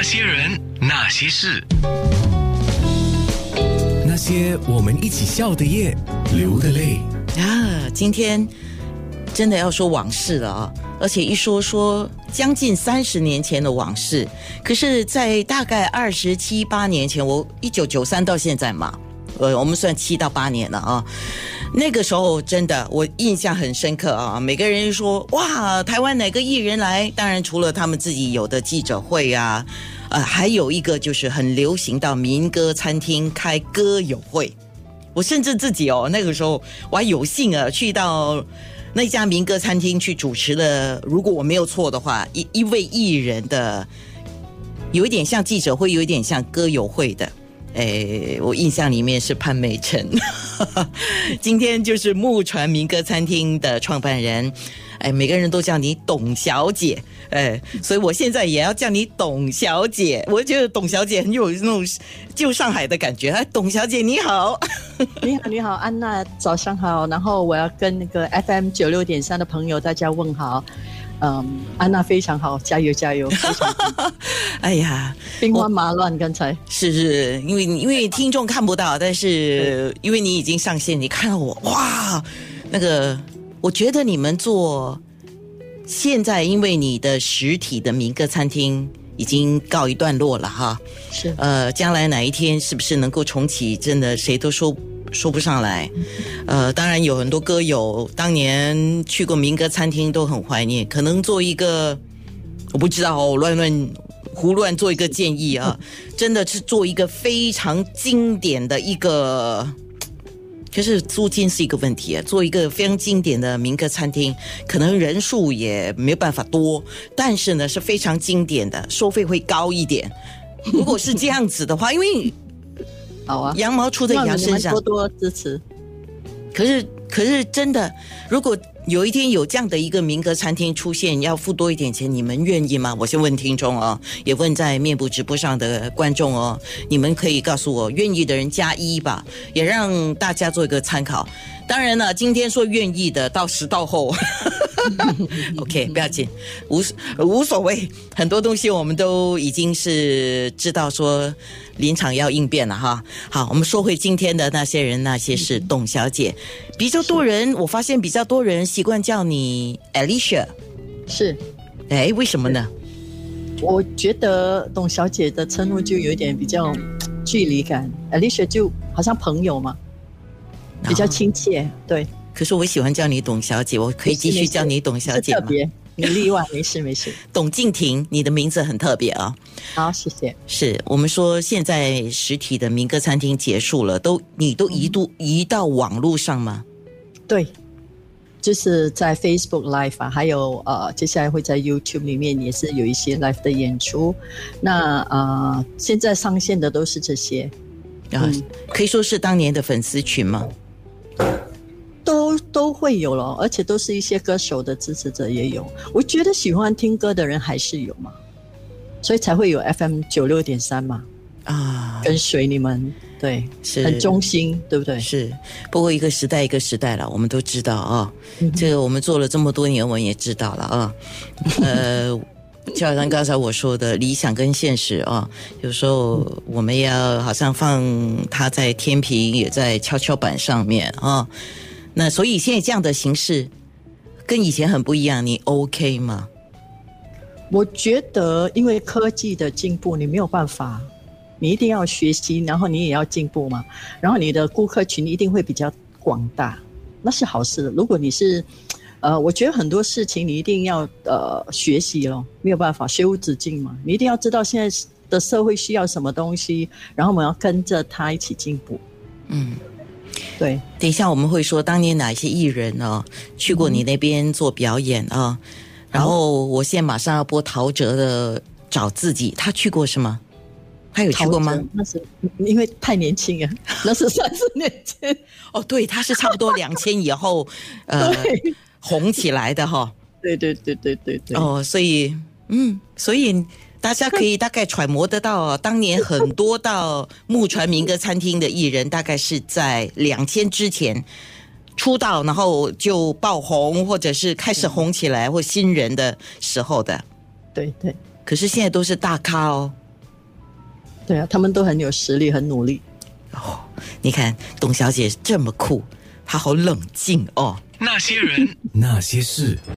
那些人，那些事，那些我们一起笑的夜，流的泪。啊，今天真的要说往事了啊！而且一说说将近三十年前的往事，可是，在大概二十七八年前，我一九九三到现在嘛，呃，我们算七到八年了啊。那个时候真的我印象很深刻啊！每个人说哇，台湾哪个艺人来？当然除了他们自己有的记者会啊，呃，还有一个就是很流行到民歌餐厅开歌友会。我甚至自己哦，那个时候我还有幸啊去到那家民歌餐厅去主持了，如果我没有错的话，一一位艺人的，有一点像记者会，有一点像歌友会的。哎，我印象里面是潘美辰，今天就是木船民歌餐厅的创办人。哎，每个人都叫你董小姐，哎，所以我现在也要叫你董小姐。我觉得董小姐很有那种旧上海的感觉。哎，董小姐你好，你好你好，安娜早上好。然后我要跟那个 FM 九六点三的朋友大家问好。嗯，安娜非常好，加油加油！哎呀，兵荒马乱，刚才是是，因为因为听众看不到，但是因为你已经上线，你看到我哇，那个，我觉得你们做现在，因为你的实体的民歌餐厅已经告一段落了哈，是呃，将来哪一天是不是能够重启，真的谁都说。说不上来，呃，当然有很多歌友当年去过民歌餐厅都很怀念。可能做一个，我不知道哦，乱乱胡乱做一个建议啊，真的是做一个非常经典的一个，可是租金是一个问题啊。做一个非常经典的民歌餐厅，可能人数也没有办法多，但是呢是非常经典的，收费会高一点。如果是这样子的话，因为。好啊，羊毛出在羊身上，多多支持。可是，可是真的，如果有一天有这样的一个民歌餐厅出现，要付多一点钱，你们愿意吗？我先问听众哦，也问在面部直播上的观众哦，你们可以告诉我，愿意的人加一吧，也让大家做一个参考。当然了，今天说愿意的，到时到后。OK，不要紧，无无所谓。很多东西我们都已经是知道说临场要应变了哈。好，我们说回今天的那些人那些事。董小姐，比较多人，我发现比较多人习惯叫你 Alicia。是，哎，为什么呢？我觉得董小姐的称呼就有点比较距离感，Alicia 就好像朋友嘛，比较亲切。对。可是我喜欢叫你董小姐，我可以继续叫你董小姐吗？特别，你例外，没事没事。董静婷，你的名字很特别啊。好，谢谢。是我们说现在实体的民歌餐厅结束了，都你都移度移到网络上吗？对，就是在 Facebook Live 啊，还有呃，接下来会在 YouTube 里面也是有一些 Live 的演出。那呃，现在上线的都是这些，啊，可以说是当年的粉丝群吗？都都会有了，而且都是一些歌手的支持者也有。我觉得喜欢听歌的人还是有嘛，所以才会有 FM 九六点三嘛。啊，跟随你们，对，是很忠心，对不对？是。不过一个时代一个时代了，我们都知道啊。这个我们做了这么多年，我们也知道了啊。呃，就好像刚才我说的，理想跟现实啊，有时候我们要好像放它在天平，也在跷跷板上面啊。那所以现在这样的形式跟以前很不一样，你 OK 吗？我觉得，因为科技的进步，你没有办法，你一定要学习，然后你也要进步嘛。然后你的顾客群一定会比较广大，那是好事。如果你是，呃，我觉得很多事情你一定要呃学习咯，没有办法，学无止境嘛。你一定要知道现在的社会需要什么东西，然后我们要跟着他一起进步。嗯。对，等一下我们会说当年哪些艺人呢去过你那边做表演啊？然后我现在马上要播陶喆的《找自己》，他去过是吗？他有去过吗？那是因为太年轻啊，那是三十年前。哦，对，他是差不多两千以后呃红起来的哈。对对对对对对。哦，所以嗯，所以。大家可以大概揣摩得到，当年很多到木船民歌餐厅的艺人，大概是在两千之前出道，然后就爆红，或者是开始红起来或新人的时候的。对对。可是现在都是大咖哦。对啊，他们都很有实力，很努力。哦，你看董小姐这么酷，她好冷静哦。那些人，那些事。